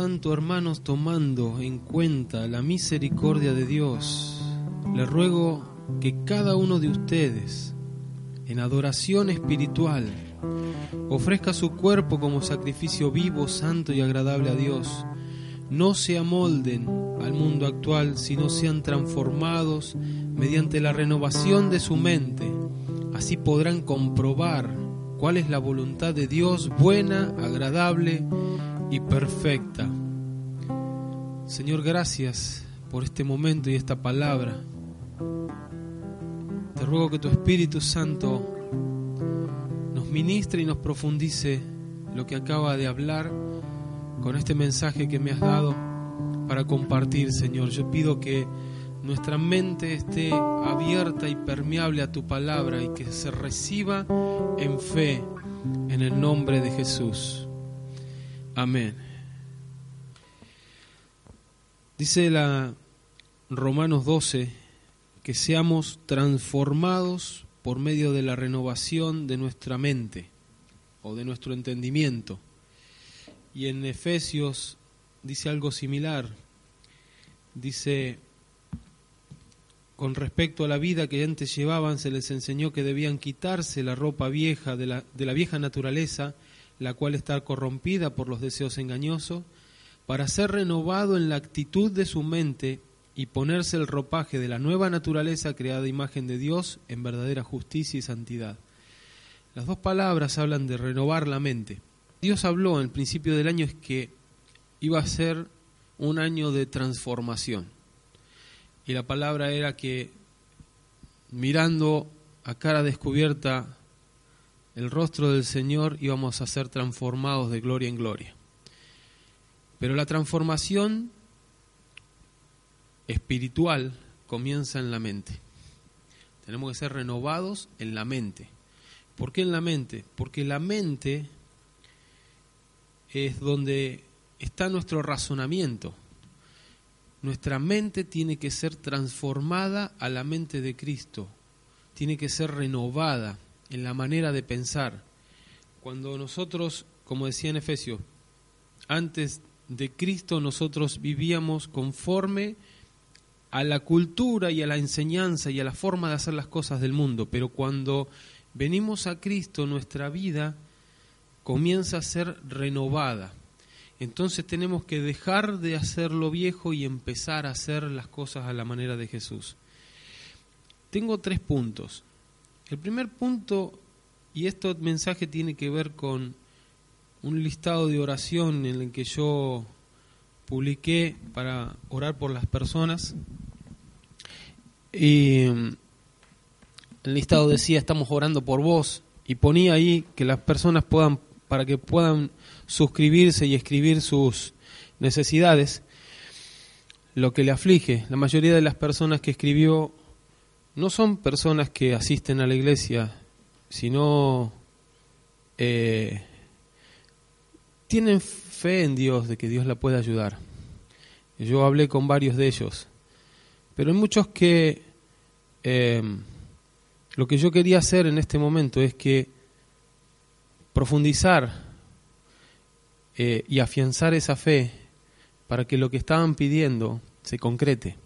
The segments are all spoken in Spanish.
tanto, hermanos, tomando en cuenta la misericordia de Dios, le ruego que cada uno de ustedes, en adoración espiritual, ofrezca su cuerpo como sacrificio vivo, santo y agradable a Dios. No se amolden al mundo actual, sino sean transformados mediante la renovación de su mente. Así podrán comprobar cuál es la voluntad de Dios buena, agradable y perfecta. Señor, gracias por este momento y esta palabra. Te ruego que tu Espíritu Santo nos ministre y nos profundice lo que acaba de hablar con este mensaje que me has dado para compartir, Señor. Yo pido que nuestra mente esté abierta y permeable a tu palabra y que se reciba en fe en el nombre de Jesús. Amén. Dice la Romanos 12 que seamos transformados por medio de la renovación de nuestra mente o de nuestro entendimiento. Y en Efesios dice algo similar. Dice, con respecto a la vida que antes llevaban, se les enseñó que debían quitarse la ropa vieja de la, de la vieja naturaleza, la cual está corrompida por los deseos engañosos, para ser renovado en la actitud de su mente y ponerse el ropaje de la nueva naturaleza creada imagen de Dios en verdadera justicia y santidad. Las dos palabras hablan de renovar la mente. Dios habló en el principio del año es que iba a ser un año de transformación. Y la palabra era que mirando a cara descubierta el rostro del Señor íbamos a ser transformados de gloria en gloria. Pero la transformación espiritual comienza en la mente. Tenemos que ser renovados en la mente. ¿Por qué en la mente? Porque la mente es donde está nuestro razonamiento. Nuestra mente tiene que ser transformada a la mente de Cristo. Tiene que ser renovada en la manera de pensar. Cuando nosotros, como decía en Efesios, antes de Cristo nosotros vivíamos conforme a la cultura y a la enseñanza y a la forma de hacer las cosas del mundo, pero cuando venimos a Cristo nuestra vida comienza a ser renovada. Entonces tenemos que dejar de hacer lo viejo y empezar a hacer las cosas a la manera de Jesús. Tengo tres puntos. El primer punto, y este mensaje tiene que ver con un listado de oración en el que yo publiqué para orar por las personas. Y el listado decía, estamos orando por vos. Y ponía ahí que las personas puedan, para que puedan suscribirse y escribir sus necesidades, lo que le aflige. La mayoría de las personas que escribió no son personas que asisten a la iglesia, sino eh, tienen fe en Dios de que Dios la puede ayudar. Yo hablé con varios de ellos, pero hay muchos que eh, lo que yo quería hacer en este momento es que profundizar eh, y afianzar esa fe para que lo que estaban pidiendo se concrete.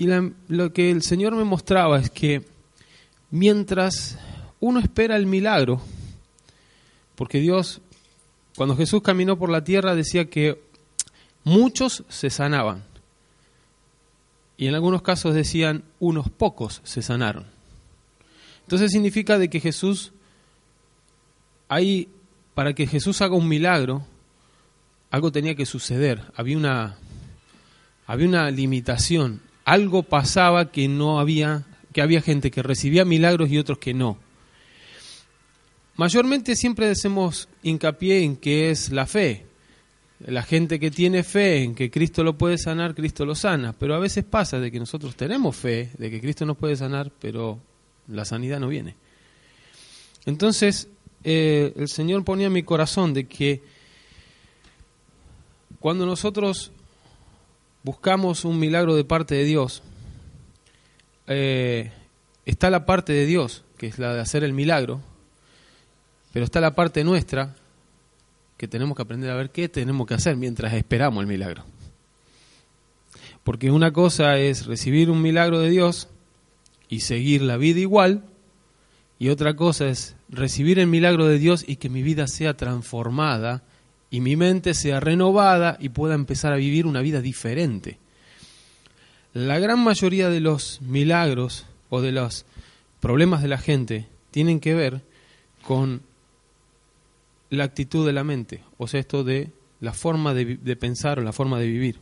Y lo que el Señor me mostraba es que mientras uno espera el milagro, porque Dios, cuando Jesús caminó por la tierra, decía que muchos se sanaban. Y en algunos casos decían, unos pocos se sanaron. Entonces significa de que Jesús, ahí, para que Jesús haga un milagro, algo tenía que suceder. Había una, había una limitación. Algo pasaba que no había que había gente que recibía milagros y otros que no. Mayormente siempre hacemos hincapié en que es la fe. La gente que tiene fe en que Cristo lo puede sanar, Cristo lo sana. Pero a veces pasa de que nosotros tenemos fe de que Cristo nos puede sanar, pero la sanidad no viene. Entonces, eh, el Señor ponía en mi corazón de que cuando nosotros buscamos un milagro de parte de Dios, eh, está la parte de Dios, que es la de hacer el milagro, Pero está la parte nuestra que tenemos que aprender a ver qué tenemos que hacer mientras esperamos el milagro. Porque una cosa es recibir un milagro de Dios y seguir la vida igual, y otra cosa es recibir el milagro de Dios y que mi vida sea transformada y mi mente sea renovada y pueda empezar a vivir una vida diferente. La gran mayoría de los milagros o de los problemas de la gente tienen que ver con la actitud de la mente, o sea, esto de la forma de, de pensar o la forma de vivir.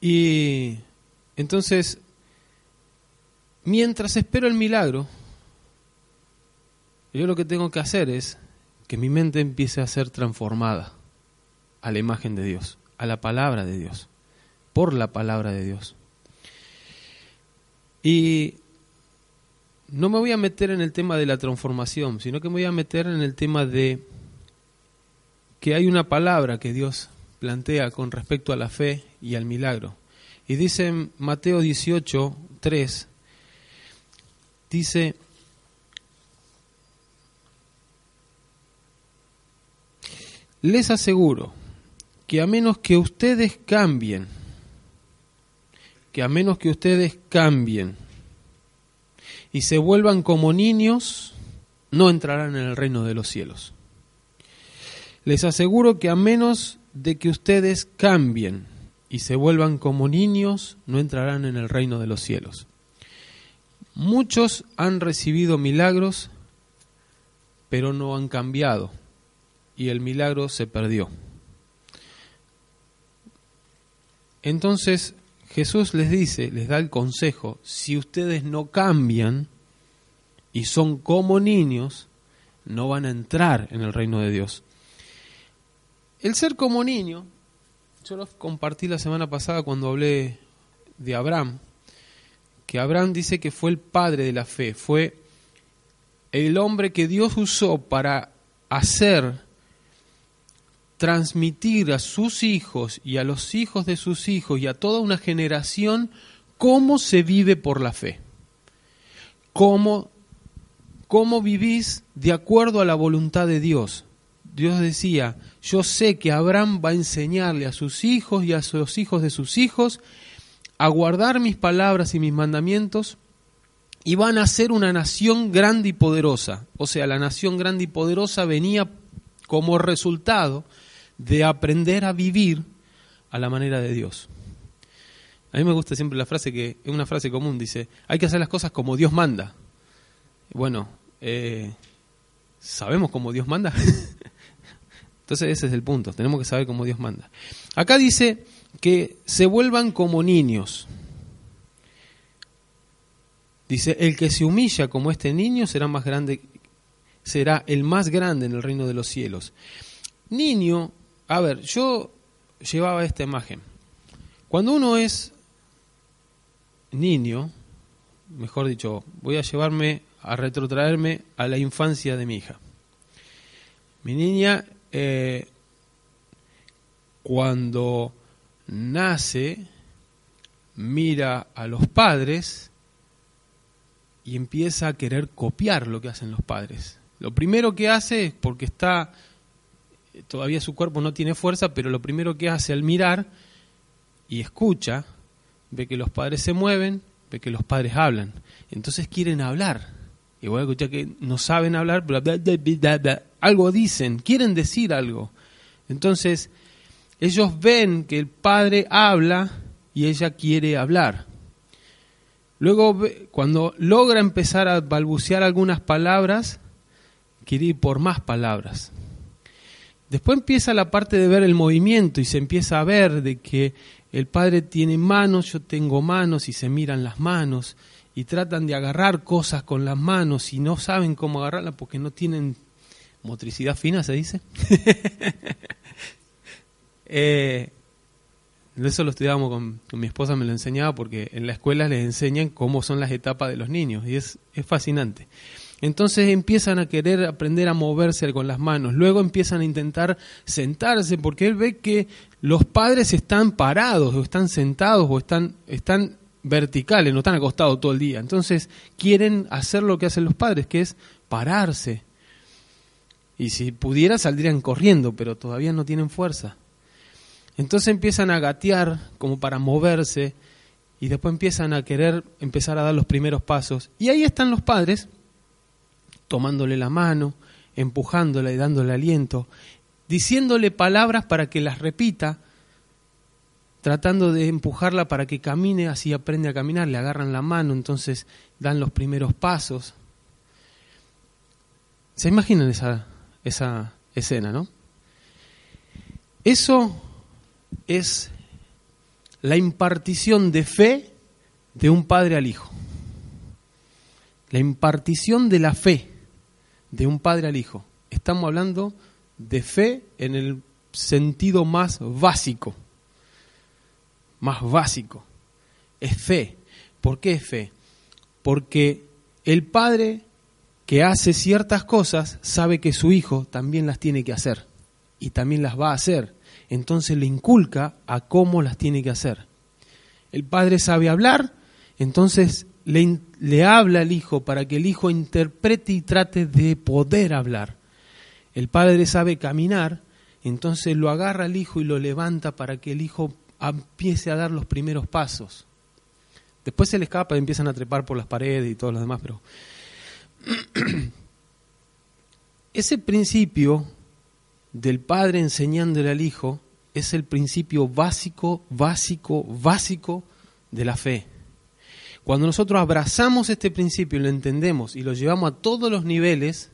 Y entonces, mientras espero el milagro, yo lo que tengo que hacer es que mi mente empiece a ser transformada a la imagen de Dios, a la palabra de Dios, por la palabra de Dios. Y no me voy a meter en el tema de la transformación, sino que me voy a meter en el tema de que hay una palabra que Dios plantea con respecto a la fe y al milagro. Y dice en Mateo 18, 3, dice, les aseguro que a menos que ustedes cambien, que a menos que ustedes cambien y se vuelvan como niños, no entrarán en el reino de los cielos. Les aseguro que a menos de que ustedes cambien y se vuelvan como niños, no entrarán en el reino de los cielos. Muchos han recibido milagros, pero no han cambiado, y el milagro se perdió. Entonces Jesús les dice, les da el consejo, si ustedes no cambian y son como niños, no van a entrar en el reino de Dios. El ser como niño yo lo compartí la semana pasada cuando hablé de Abraham, que Abraham dice que fue el padre de la fe, fue el hombre que Dios usó para hacer, transmitir a sus hijos y a los hijos de sus hijos y a toda una generación cómo se vive por la fe, cómo, cómo vivís de acuerdo a la voluntad de Dios. Dios decía, yo sé que Abraham va a enseñarle a sus hijos y a los hijos de sus hijos a guardar mis palabras y mis mandamientos y van a ser una nación grande y poderosa. O sea, la nación grande y poderosa venía como resultado de aprender a vivir a la manera de Dios. A mí me gusta siempre la frase que es una frase común, dice, hay que hacer las cosas como Dios manda. Bueno, eh, ¿sabemos cómo Dios manda? Entonces ese es el punto, tenemos que saber cómo Dios manda. Acá dice que se vuelvan como niños. Dice, el que se humilla como este niño será más grande, será el más grande en el reino de los cielos. Niño, a ver, yo llevaba esta imagen. Cuando uno es niño, mejor dicho, voy a llevarme a retrotraerme a la infancia de mi hija. Mi niña eh, cuando nace, mira a los padres y empieza a querer copiar lo que hacen los padres. Lo primero que hace es porque está, todavía su cuerpo no tiene fuerza, pero lo primero que hace al mirar y escucha, ve que los padres se mueven, ve que los padres hablan. Entonces quieren hablar. Y a escuchar que no saben hablar, bla, bla, bla, algo dicen, quieren decir algo. Entonces, ellos ven que el padre habla y ella quiere hablar. Luego, cuando logra empezar a balbucear algunas palabras, quiere ir por más palabras. Después empieza la parte de ver el movimiento y se empieza a ver de que el padre tiene manos, yo tengo manos y se miran las manos y tratan de agarrar cosas con las manos y no saben cómo agarrarlas porque no tienen motricidad fina, se dice. eh, eso lo estudiábamos con, mi esposa, me lo enseñaba porque en la escuela les enseñan cómo son las etapas de los niños y es, es fascinante. Entonces empiezan a querer aprender a moverse con las manos, luego empiezan a intentar sentarse porque él ve que los padres están parados o están sentados o están, están verticales, no están acostados todo el día. Entonces quieren hacer lo que hacen los padres, que es pararse Y si pudiera saldrían corriendo, pero todavía no tienen fuerza. Entonces empiezan a gatear como para moverse y después empiezan a querer empezar a dar los primeros pasos. Y ahí están los padres tomándole la mano, empujándola y dándole aliento, diciéndole palabras para que las repita, tratando de empujarla para que camine, así aprende a caminar, le agarran la mano, entonces dan los primeros pasos. ¿Se imaginan esa, esa escena, no? Eso es la impartición de fe de un padre al hijo. La impartición de la fe de un padre al hijo. Estamos hablando de fe en el sentido más básico. Más básico. Es fe. ¿Por qué es fe? Porque el padre que hace ciertas cosas sabe que su hijo también las tiene que hacer y también las va a hacer. Entonces le inculca a cómo las tiene que hacer. El padre sabe hablar, entonces le, habla al hijo para que el hijo interprete y trate de poder hablar. El padre sabe caminar, entonces lo agarra al hijo y lo levanta para que el hijo empiece a dar los primeros pasos. Después se le escapa y empiezan a trepar por las paredes y todo lo demás, pero ese principio del padre enseñándole al hijo es el principio básico, básico, básico de la fe. Cuando nosotros abrazamos este principio y lo entendemos y lo llevamos a todos los niveles,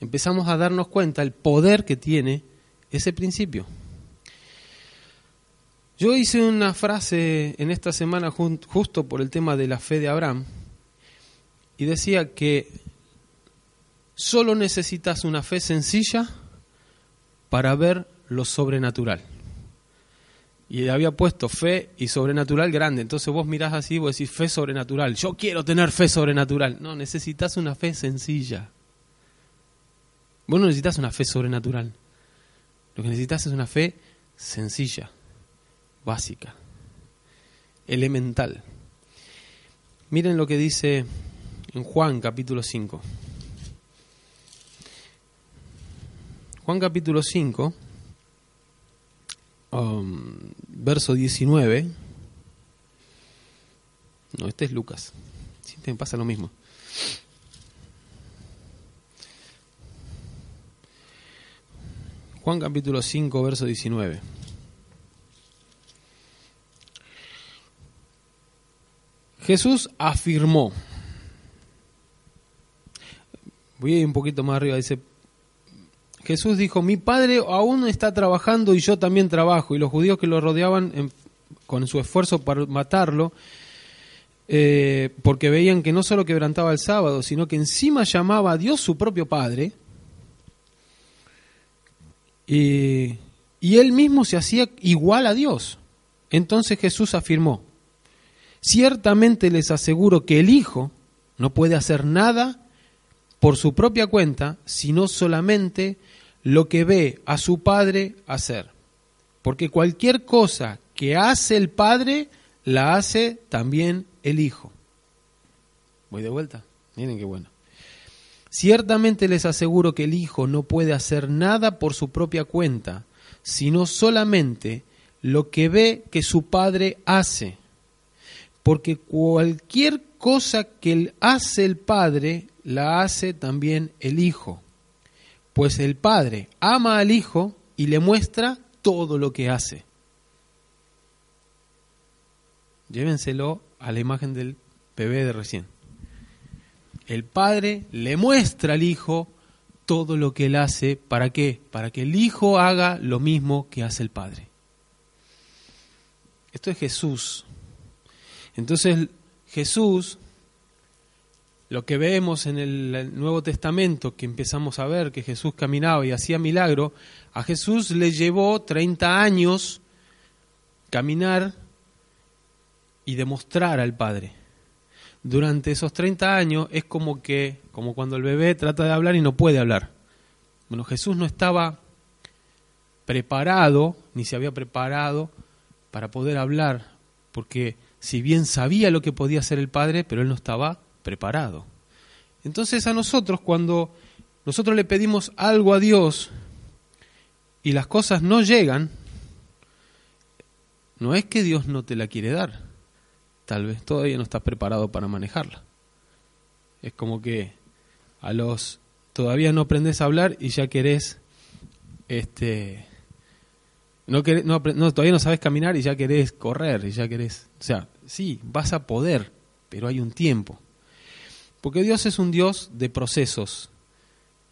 empezamos a darnos cuenta el poder que tiene ese principio. Yo hice una frase en esta semana justo por el tema de la fe de Abraham y decía que solo necesitas una fe sencilla para ver lo sobrenatural y había puesto fe y sobrenatural grande. Entonces vos mirás así y vos decís fe sobrenatural. Yo quiero tener fe sobrenatural. No, necesitas una fe sencilla. Vos no necesitas una fe sobrenatural. Lo que necesitas es una fe sencilla, básica, elemental. Miren lo que dice en Juan capítulo 5. Juan capítulo 5 Um, verso 19. No, este es Lucas. Siempre me pasa lo mismo. Juan capítulo 5, verso 19. Jesús afirmó, voy a ir un poquito más arriba, dice, Jesús dijo, mi padre aún está trabajando y yo también trabajo. Y los judíos que lo rodeaban con su esfuerzo para matarlo, eh, porque veían que no solo quebrantaba el sábado, sino que encima llamaba a Dios su propio Padre, y, y él mismo se hacía igual a Dios. Entonces Jesús afirmó, ciertamente les aseguro que el Hijo no puede hacer nada por su propia cuenta, sino solamente lo que ve a su padre hacer. Porque cualquier cosa que hace el padre, la hace también el hijo. Voy de vuelta. Miren qué bueno. Ciertamente les aseguro que el hijo no puede hacer nada por su propia cuenta, sino solamente lo que ve que su padre hace. Porque cualquier cosa que hace el padre, la hace también el hijo pues el Padre ama al Hijo y le muestra todo lo que hace. Llévenselo a la imagen del bebé de recién. El Padre le muestra al Hijo todo lo que él hace. ¿Para qué? Para que el Hijo haga lo mismo que hace el Padre. Esto es Jesús. Entonces Jesús lo que vemos en el Nuevo Testamento, que empezamos a ver que Jesús caminaba y hacía milagro, a Jesús le llevó 30 años caminar y demostrar al Padre. Durante esos 30 años es como que, como cuando el bebé trata de hablar y no puede hablar. Bueno, Jesús no estaba preparado, ni se había preparado para poder hablar, porque si bien sabía lo que podía hacer el Padre, pero él no estaba preparado. Entonces a nosotros cuando nosotros le pedimos algo a Dios y las cosas no llegan, no es que Dios no te la quiere dar, tal vez todavía no estás preparado para manejarla. Es como que a los todavía no aprendes a hablar y ya querés este no, no, todavía no sabes caminar y ya querés correr y ya querés, o sea, sí, vas a poder, pero hay un tiempo. Porque Dios es un Dios de procesos,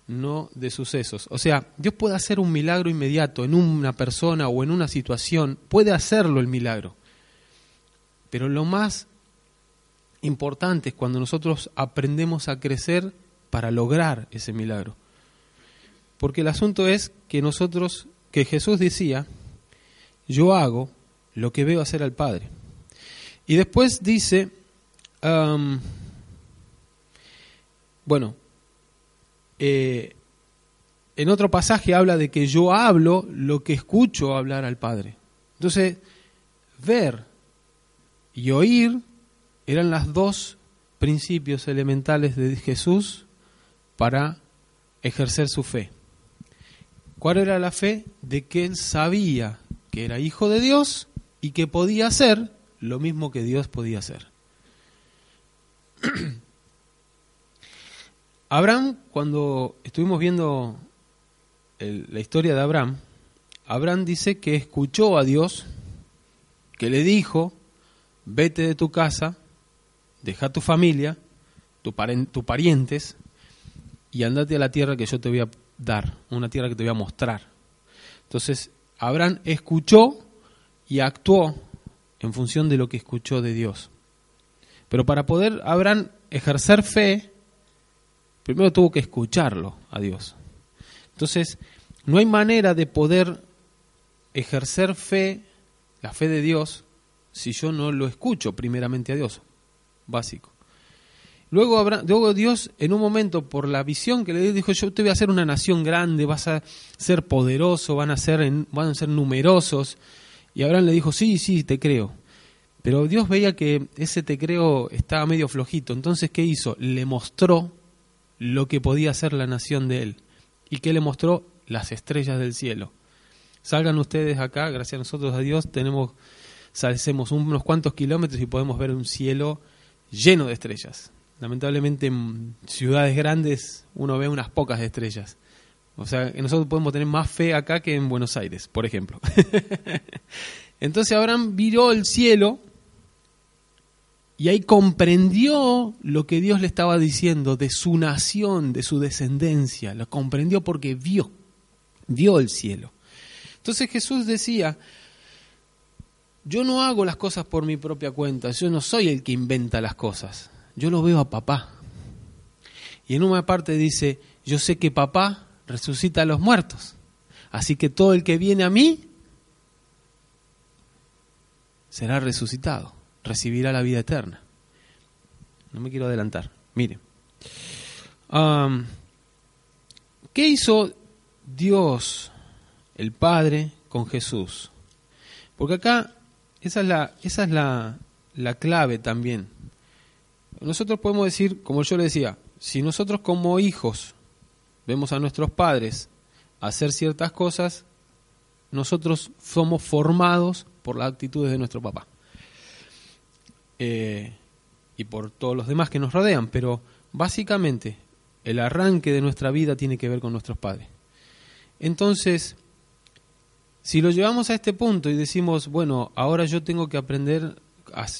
no de sucesos. O sea, Dios puede hacer un milagro inmediato en una persona o en una situación, puede hacerlo el milagro. Pero lo más importante es cuando nosotros aprendemos a crecer para lograr ese milagro. Porque el asunto es que nosotros, que Jesús decía, yo hago lo que veo hacer al Padre. Y después dice, bueno, eh, en otro pasaje habla de que yo hablo lo que escucho hablar al Padre. Entonces, ver y oír eran las dos principios elementales de Jesús para ejercer su fe. ¿Cuál era la fe? De que él sabía que era hijo de Dios y que podía hacer lo mismo que Dios podía hacer. Abraham, cuando estuvimos viendo la historia de Abraham, Abraham dice que escuchó a Dios, que le dijo, vete de tu casa, deja tu familia, tus parientes, y andate a la tierra que yo te voy a dar, una tierra que te voy a mostrar. Entonces, Abraham escuchó y actuó en función de lo que escuchó de Dios. Pero para poder Abraham ejercer fe, primero tuvo que escucharlo a Dios. Entonces, no hay manera de poder ejercer fe, la fe de Dios, si yo no lo escucho primeramente a Dios. Básico. Luego, luego Dios, en un momento, por la visión que le dio, dijo, yo te voy a hacer una nación grande, vas a ser poderoso, van a ser, van a ser numerosos. Y Abraham le dijo, sí, sí, te creo. Pero Dios veía que ese te creo estaba medio flojito. Entonces, ¿qué hizo? Le mostró lo que podía ser la nación de él. ¿Y qué le mostró? Las estrellas del cielo. Salgan ustedes acá, gracias a nosotros, a Dios, tenemos, salcemos unos cuantos kilómetros y podemos ver un cielo lleno de estrellas lamentablemente en ciudades grandes uno ve unas pocas estrellas. O sea, nosotros podemos tener más fe acá que en Buenos Aires, por ejemplo. Entonces Abraham vio el cielo y ahí comprendió lo que Dios le estaba diciendo de su nación, de su descendencia. Lo comprendió porque vio, vio el cielo. Entonces Jesús decía, yo no hago las cosas por mi propia cuenta, yo no soy el que inventa las cosas yo lo veo a papá. Y en una parte dice, yo sé que papá resucita a los muertos. Así que todo el que viene a mí será resucitado, recibirá la vida eterna. No me quiero adelantar. Mire, ¿qué hizo Dios, el Padre, con Jesús? Porque acá esa es la, esa es la, la clave también nosotros podemos decir, como yo le decía, si nosotros como hijos vemos a nuestros padres hacer ciertas cosas, nosotros somos formados por las actitudes de nuestro papá. Eh, y por todos los demás que nos rodean, pero básicamente el arranque de nuestra vida tiene que ver con nuestros padres. Entonces, si lo llevamos a este punto y decimos, bueno, ahora yo tengo que aprender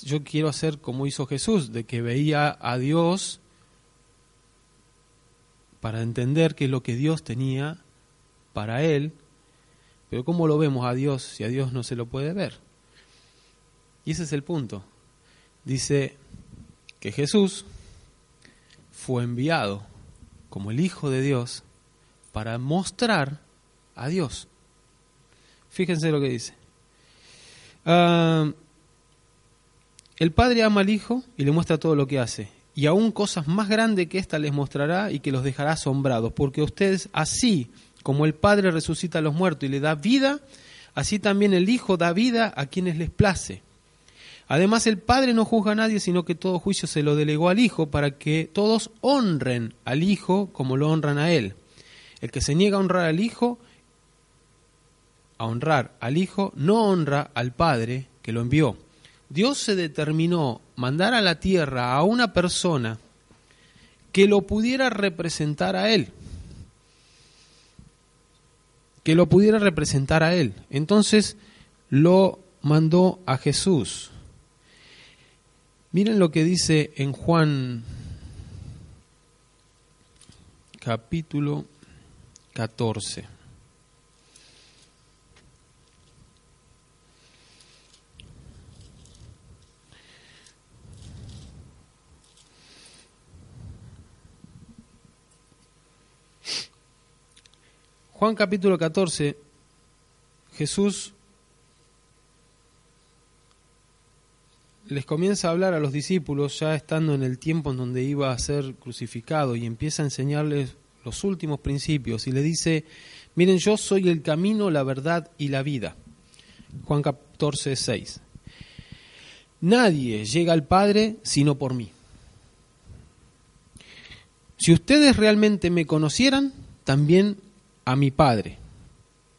yo quiero hacer como hizo Jesús, de que veía a Dios para entender qué es lo que Dios tenía para él, pero ¿cómo lo vemos a Dios si a Dios no se lo puede ver? Y ese es el punto. Dice que Jesús fue enviado como el Hijo de Dios para mostrar a Dios. Fíjense lo que dice. Ah, el Padre ama al Hijo y le muestra todo lo que hace. Y aún cosas más grandes que ésta les mostrará y que los dejará asombrados. Porque ustedes, así como el Padre resucita a los muertos y le da vida, así también el Hijo da vida a quienes les place. Además, el Padre no juzga a nadie, sino que todo juicio se lo delegó al Hijo para que todos honren al Hijo como lo honran a Él. El que se niega a honrar al Hijo, a honrar al Hijo, no honra al Padre que lo envió. Dios se determinó mandar a la tierra a una persona que lo pudiera representar a Él. Que lo pudiera representar a Él. Entonces lo mandó a Jesús. Miren lo que dice en Juan capítulo 14. Juan capítulo 14, Jesús les comienza a hablar a los discípulos ya estando en el tiempo en donde iba a ser crucificado y empieza a enseñarles los últimos principios y le dice, miren, yo soy el camino, la verdad y la vida. Juan 14, 6. Nadie llega al Padre sino por mí. Si ustedes realmente me conocieran, también a mi Padre.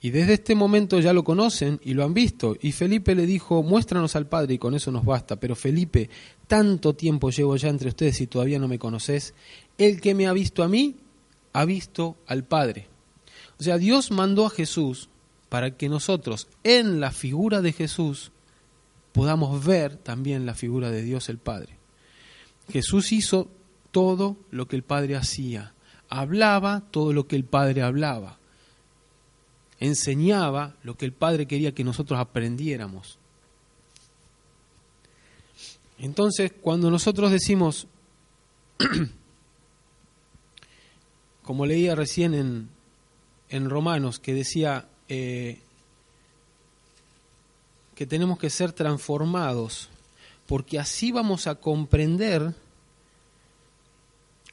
Y desde este momento ya lo conocen y lo han visto. Y Felipe le dijo, muéstranos al Padre y con eso nos basta. Pero Felipe, tanto tiempo llevo ya entre ustedes y todavía no me conoces. El que me ha visto a mí, ha visto al Padre. O sea, Dios mandó a Jesús para que nosotros, en la figura de Jesús, podamos ver también la figura de Dios el Padre. Jesús hizo todo lo que el Padre hacía. Hablaba todo lo que el Padre hablaba enseñaba lo que el Padre quería que nosotros aprendiéramos. Entonces, cuando nosotros decimos, como leía recién en, en Romanos, que decía eh, que tenemos que ser transformados, porque así vamos a comprender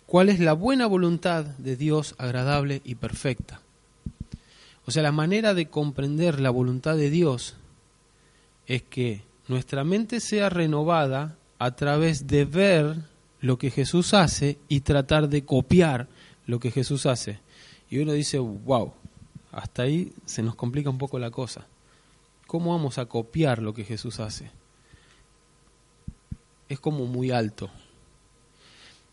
cuál es la buena voluntad de Dios agradable y perfecta. O sea, la manera de comprender la voluntad de Dios es que nuestra mente sea renovada a través de ver lo que Jesús hace y tratar de copiar lo que Jesús hace. Y uno dice, wow, hasta ahí se nos complica un poco la cosa. ¿Cómo vamos a copiar lo que Jesús hace? Es como muy alto.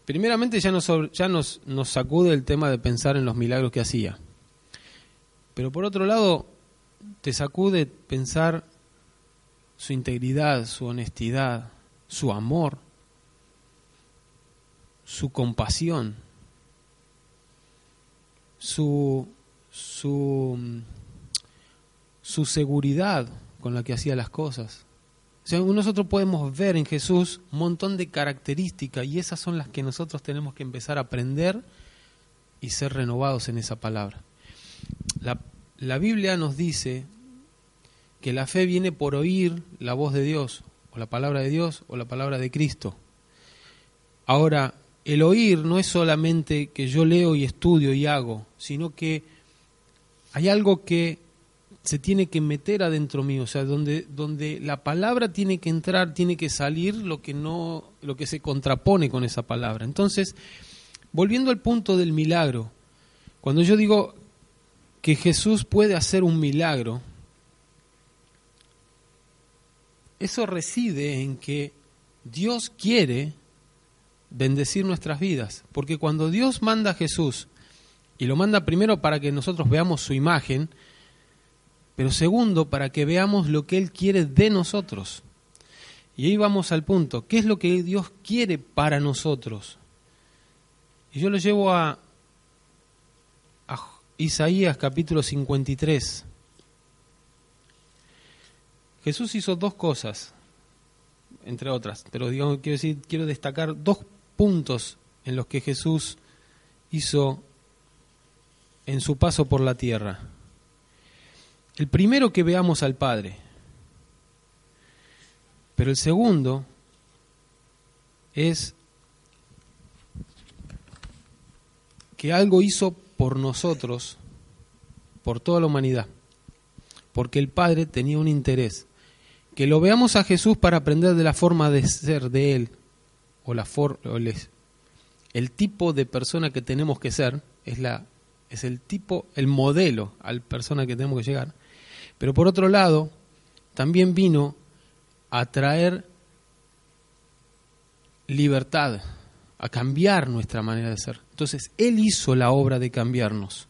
Primeramente ya nos, ya nos, nos sacude el tema de pensar en los milagros que hacía. Pero por otro lado, te sacude pensar su integridad, su honestidad, su amor, su compasión, su, su, su seguridad con la que hacía las cosas. Nosotros podemos ver en Jesús un montón de características y esas son las que nosotros tenemos que empezar a aprender y ser renovados en esa palabra. La, la Biblia nos dice que la fe viene por oír la voz de Dios, o la palabra de Dios, o la palabra de Cristo. Ahora, el oír no es solamente que yo leo y estudio y hago, sino que hay algo que se tiene que meter adentro mío, o sea, donde, donde la palabra tiene que entrar, tiene que salir lo que no, lo que se contrapone con esa palabra. Entonces, volviendo al punto del milagro, cuando yo digo que Jesús puede hacer un milagro, eso reside en que Dios quiere bendecir nuestras vidas, porque cuando Dios manda a Jesús, y lo manda primero para que nosotros veamos su imagen, pero segundo para que veamos lo que Él quiere de nosotros. Y ahí vamos al punto, ¿qué es lo que Dios quiere para nosotros? Y yo lo llevo a, Isaías capítulo 53. Jesús hizo dos cosas, entre otras, pero digamos, quiero decir, quiero destacar dos puntos en los que Jesús hizo en su paso por la tierra. El primero que veamos al Padre, pero el segundo es que algo hizo por nosotros, por toda la humanidad, porque el Padre tenía un interés. Que lo veamos a Jesús para aprender de la forma de ser de Él, o, la el, el tipo de persona que tenemos que ser, es es el tipo, el modelo al persona que tenemos que llegar. Pero por otro lado, también vino a traer libertad, a cambiar nuestra manera de ser. Entonces, Él hizo la obra de cambiarnos.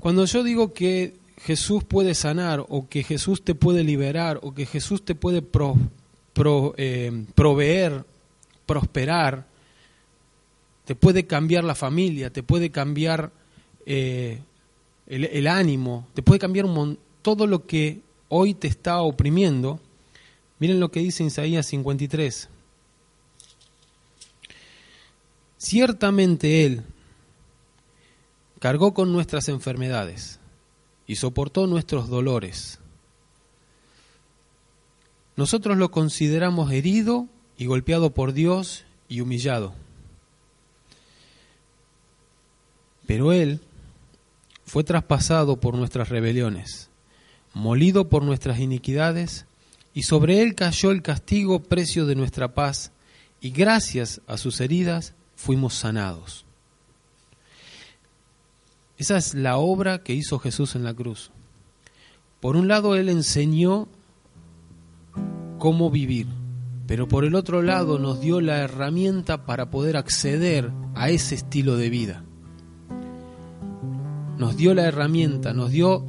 Cuando yo digo que Jesús puede sanar o que Jesús te puede liberar o que Jesús te puede eh, proveer, prosperar, te puede cambiar la familia, te puede cambiar eh, el, ánimo, te puede cambiar un todo lo que hoy te está oprimiendo. Miren lo que dice Isaías 53. Ciertamente Él cargó con nuestras enfermedades y soportó nuestros dolores. Nosotros lo consideramos herido y golpeado por Dios y humillado. Pero Él fue traspasado por nuestras rebeliones, molido por nuestras iniquidades, y sobre Él cayó el castigo precio de nuestra paz, y gracias a sus heridas fuimos sanados. Esa es la obra que hizo Jesús en la cruz. Por un lado, Él enseñó cómo vivir, pero por el otro lado nos dio la herramienta para poder acceder a ese estilo de vida. Nos dio la herramienta, nos dio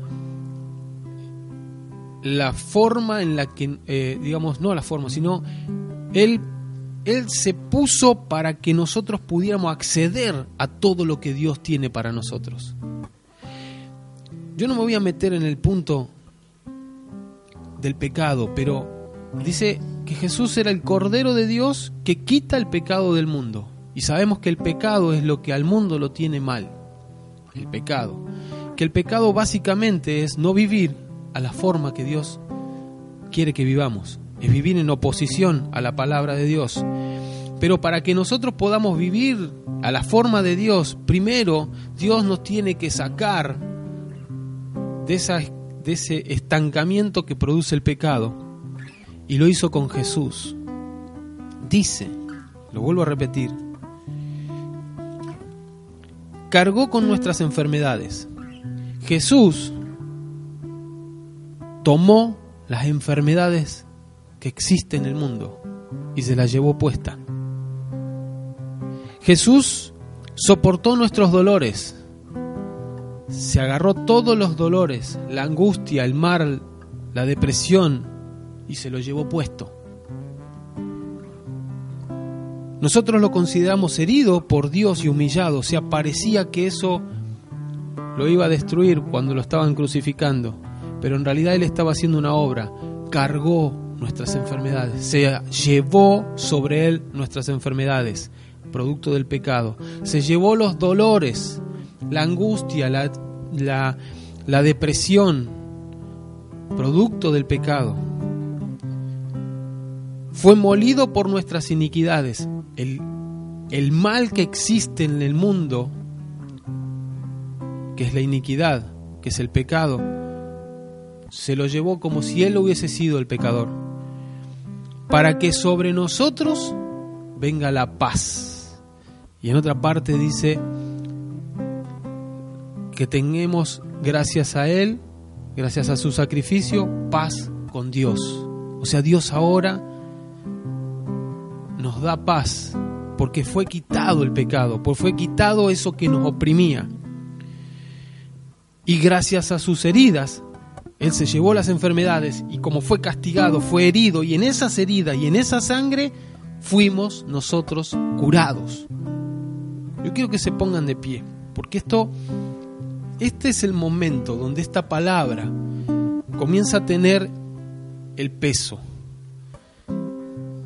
la forma en la que, eh, digamos, no la forma, sino Él él se puso para que nosotros pudiéramos acceder a todo lo que Dios tiene para nosotros. Yo no me voy a meter en el punto del pecado, pero dice que Jesús era el Cordero de Dios que quita el pecado del mundo. Y sabemos que el pecado es lo que al mundo lo tiene mal. El pecado. Que el pecado básicamente es no vivir a la forma que Dios quiere que vivamos es vivir en oposición a la palabra de Dios. Pero para que nosotros podamos vivir a la forma de Dios, primero Dios nos tiene que sacar de, esa, de ese estancamiento que produce el pecado. Y lo hizo con Jesús. Dice, lo vuelvo a repetir, cargó con nuestras enfermedades. Jesús tomó las enfermedades que existe en el mundo y se la llevó puesta. Jesús soportó nuestros dolores, se agarró todos los dolores, la angustia, el mal, la depresión y se lo llevó puesto. Nosotros lo consideramos herido por Dios y humillado, o sea, parecía que eso lo iba a destruir cuando lo estaban crucificando, pero en realidad Él estaba haciendo una obra, cargó nuestras enfermedades, se llevó sobre él nuestras enfermedades, producto del pecado, se llevó los dolores, la angustia, la, la, depresión, producto del pecado. Fue molido por nuestras iniquidades. El, el mal que existe en el mundo, que es la iniquidad, que es el pecado, se lo llevó como si él hubiese sido el pecador para que sobre nosotros venga la paz. Y en otra parte dice que tengamos, gracias a Él, gracias a su sacrificio, paz con Dios. O sea, Dios ahora nos da paz porque fue quitado el pecado, porque fue quitado eso que nos oprimía. Y gracias a sus heridas él se llevó las enfermedades y como fue castigado, fue herido y en esas heridas y en esa sangre fuimos nosotros curados. Yo quiero que se pongan de pie, porque esto, este es el momento donde esta palabra comienza a tener el peso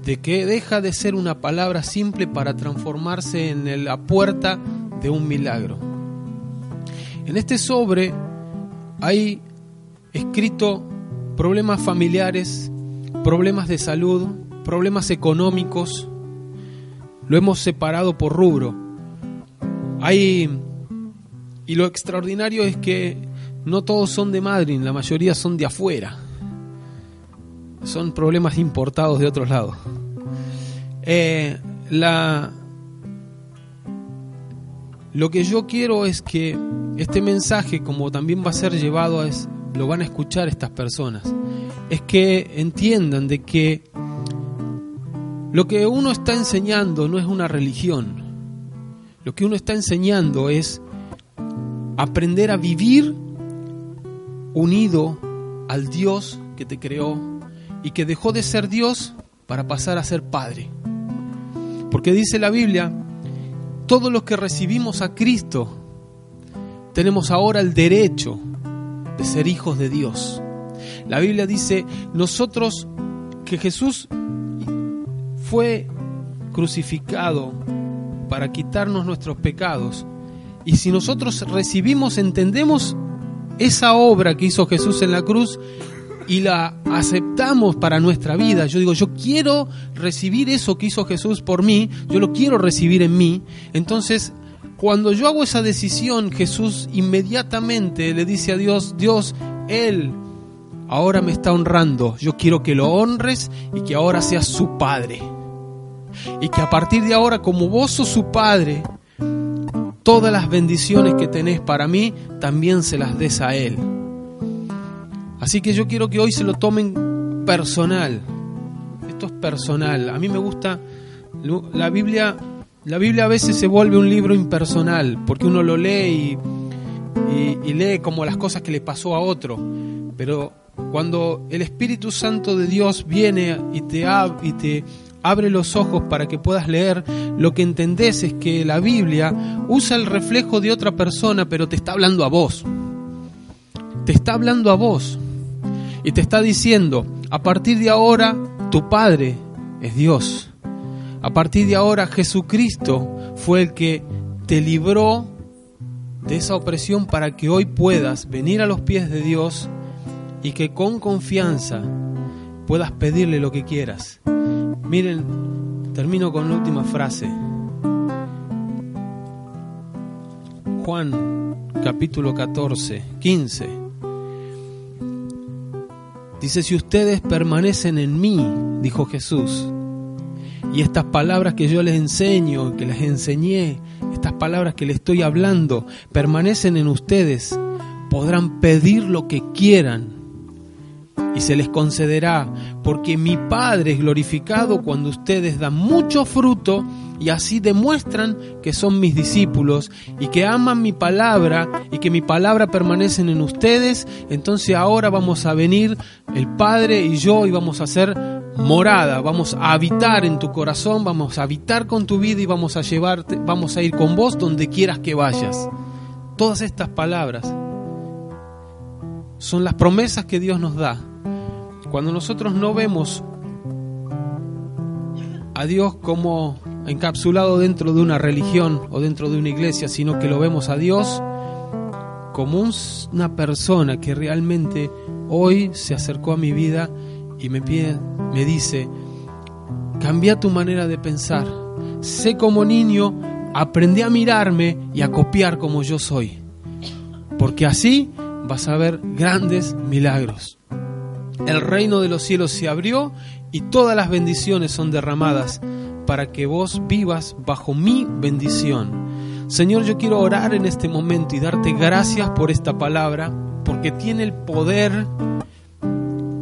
de que deja de ser una palabra simple para transformarse en la puerta de un milagro. En este sobre hay escrito problemas familiares, problemas de salud, problemas económicos. Lo hemos separado por rubro. Hay y lo extraordinario es que no todos son de Madrid, la mayoría son de afuera. Son problemas importados de otros lados. Eh, Lo que yo quiero es que este mensaje, como también va a ser llevado, es, lo van a escuchar estas personas, es que entiendan de que lo que uno está enseñando no es una religión. Lo que uno está enseñando es aprender a vivir unido al Dios que te creó y que dejó de ser Dios para pasar a ser Padre. Porque dice la Biblia, todos los que recibimos a Cristo tenemos ahora el derecho de ser hijos de Dios. La Biblia dice, nosotros que Jesús fue crucificado para quitarnos nuestros pecados. Y si nosotros recibimos, entendemos esa obra que hizo Jesús en la cruz y la aceptamos para nuestra vida. Yo digo, yo quiero recibir eso que hizo Jesús por mí, yo lo quiero recibir en mí. Entonces, cuando yo hago esa decisión, Jesús inmediatamente le dice a Dios, Dios, Él ahora me está honrando, yo quiero que lo honres y que ahora seas su Padre y que a partir de ahora, como vos sos su Padre, todas las bendiciones que tenés para mí, también se las des a Él. Así que yo quiero que hoy se lo tomen personal. Esto es personal. A mí me gusta la Biblia. La Biblia a veces se vuelve un libro impersonal, porque uno lo lee y, lee como las cosas que le pasó a otro. Pero cuando el Espíritu Santo de Dios viene y te, y te abre los ojos para que puedas leer, lo que entendés es que la Biblia usa el reflejo de otra persona, pero te está hablando a vos. Te está hablando a vos. Y te está diciendo, a partir de ahora, tu Padre es Dios. A partir de ahora, Jesucristo fue el que te libró de esa opresión para que hoy puedas venir a los pies de Dios y que con confianza puedas pedirle lo que quieras. Miren, termino con la última frase. Juan capítulo 14, 15. Dice, si ustedes permanecen en mí, dijo Jesús, y estas palabras que yo les enseño, que les enseñé, estas palabras que les estoy hablando, permanecen en ustedes, podrán pedir lo que quieran. Y se les concederá, porque mi Padre es glorificado cuando ustedes dan mucho fruto y así demuestran que son mis discípulos y que aman mi palabra y que mi palabra permanece en ustedes, entonces ahora vamos a venir el Padre y yo y vamos a hacer morada, vamos a habitar en tu corazón, vamos a habitar con tu vida y vamos a llevarte, vamos a ir con vos donde quieras que vayas. Todas estas palabras son las promesas que Dios nos da cuando nosotros no vemos a Dios como encapsulado dentro de una religión o dentro de una iglesia, sino que lo vemos a Dios como una persona que realmente hoy se acercó a mi vida y me, pide, me dice, cambia tu manera de pensar, sé como niño, aprendí a mirarme y a copiar como yo soy, porque así vas a ver grandes milagros el reino de los cielos se abrió y todas las bendiciones son derramadas para que vos vivas bajo mi bendición. Señor, yo quiero orar en este momento y darte gracias por esta palabra, porque tiene el poder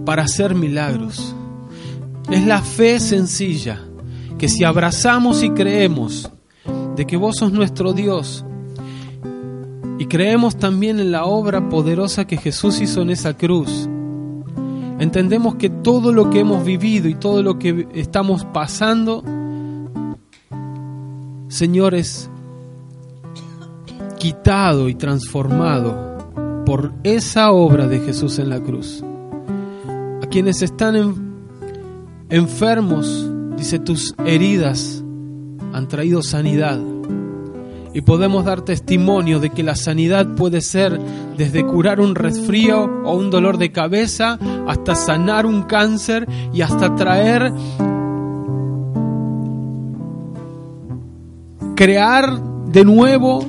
para hacer milagros. Es la fe sencilla, que si abrazamos y creemos de que vos sos nuestro Dios, y creemos también en la obra poderosa que Jesús hizo en esa cruz, entendemos que todo lo que hemos vivido y todo lo que estamos pasando, Señor, es quitado y transformado por esa obra de Jesús en la cruz. Quienes están enfermos, dice, tus heridas han traído sanidad. Y podemos dar testimonio de que la sanidad puede ser desde curar un resfrío o un dolor de cabeza hasta sanar un cáncer y hasta traer crear de nuevo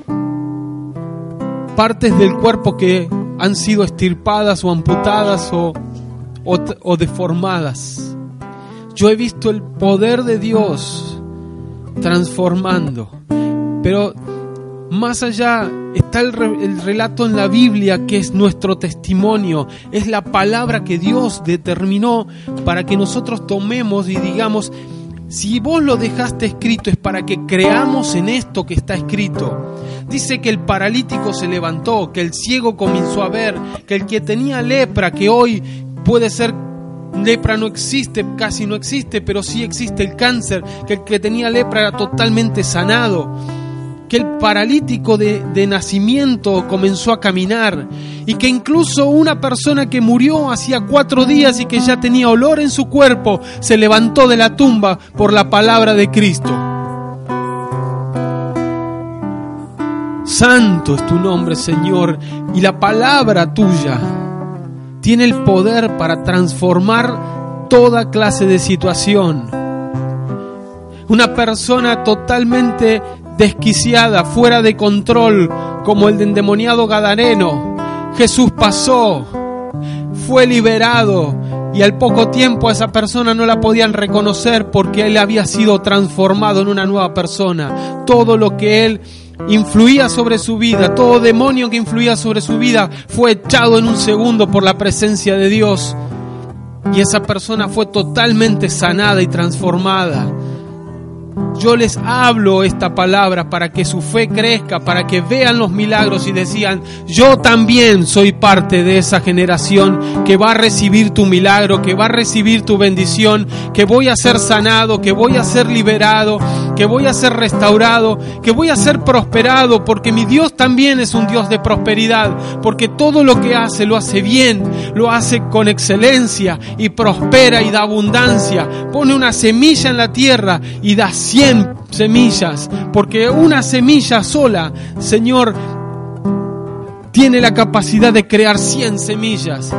partes del cuerpo que han sido estirpadas o amputadas o, o, deformadas. Yo he visto el poder de Dios transformando, pero más allá está el, el, relato en la Biblia que es nuestro testimonio, es la palabra que Dios determinó para que nosotros tomemos y digamos, si vos lo dejaste escrito es para que creamos en esto que está escrito. Dice que el paralítico se levantó, que el ciego comenzó a ver, que el que tenía lepra, que hoy puede ser lepra no existe, casi no existe, pero sí existe el cáncer, que el que tenía lepra era totalmente sanado que el paralítico de, de, nacimiento comenzó a caminar y que incluso una persona que murió hacía cuatro días y que ya tenía olor en su cuerpo se levantó de la tumba por la palabra de Cristo. Santo es tu nombre, Señor, y la palabra tuya tiene el poder para transformar toda clase de situación. Una persona totalmente desquiciada, fuera de control, como el endemoniado Gadareno. Jesús pasó, fue liberado y al poco tiempo a esa persona no la podían reconocer porque él había sido transformado en una nueva persona. Todo lo que él influía sobre su vida, todo demonio que influía sobre su vida fue echado en un segundo por la presencia de Dios. Y esa persona fue totalmente sanada y transformada. Yo les hablo esta palabra para que su fe crezca, para que vean los milagros y decían, yo también soy parte de esa generación que va a recibir tu milagro, que va a recibir tu bendición, que voy a ser sanado, que voy a ser liberado, que voy a ser restaurado, que voy a ser prosperado, porque mi Dios también es un Dios de prosperidad, porque todo lo que hace lo hace bien, lo hace con excelencia y prospera y da abundancia. Pone una semilla en la tierra y da 100 semillas, porque una semilla sola, Señor, tiene la capacidad de crear 100 semillas.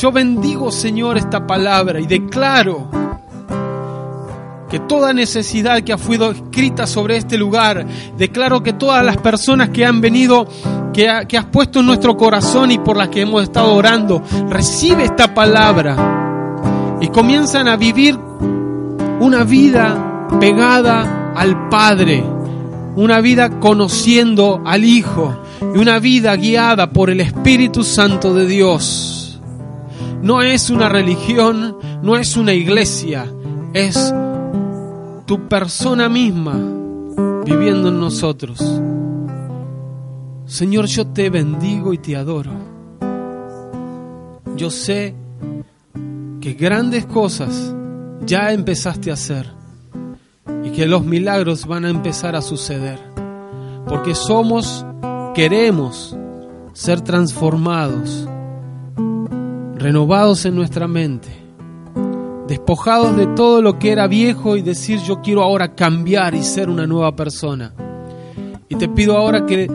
Yo bendigo, Señor, esta palabra y declaro que toda necesidad que ha sido escrita sobre este lugar, declaro que todas las personas que han venido, que, que has puesto en nuestro corazón y por las que hemos estado orando, recibe esta palabra y comienzan a vivir una vida pegada al Padre, una vida conociendo al Hijo y una vida guiada por el Espíritu Santo de Dios. No es una religión, no es una iglesia, es tu persona misma viviendo en nosotros. Señor, yo te bendigo y te adoro. Yo sé que grandes cosas ya empezaste a hacer y que los milagros van a empezar a suceder. Porque somos, queremos ser transformados, renovados en nuestra mente, despojados de todo lo que era viejo y decir yo quiero ahora cambiar y ser una nueva persona. Y te pido ahora que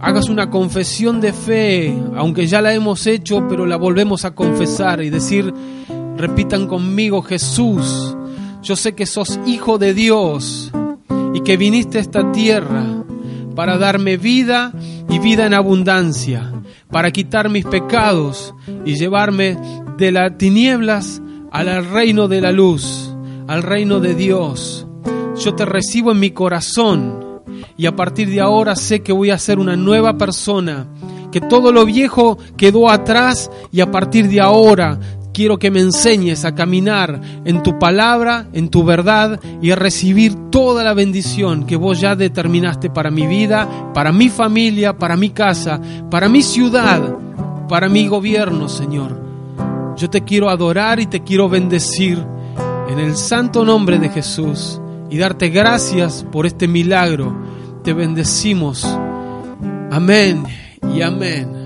hagas una confesión de fe, aunque ya la hemos hecho, pero la volvemos a confesar y decir, Repitan conmigo, Jesús, yo sé que sos hijo de Dios y que viniste a esta tierra para darme vida y vida en abundancia, para quitar mis pecados y llevarme de las tinieblas al reino de la luz, al reino de Dios. Yo te recibo en mi corazón y a partir de ahora sé que voy a ser una nueva persona, que todo lo viejo quedó atrás y a partir de ahora quiero que me enseñes a caminar en tu palabra, en tu verdad y a recibir toda la bendición que vos ya determinaste para mi vida, para mi familia, para mi casa, para mi ciudad, para mi gobierno, Señor. Yo te quiero adorar y te quiero bendecir en el santo nombre de Jesús y darte gracias por este milagro. Te bendecimos. Amén y amén.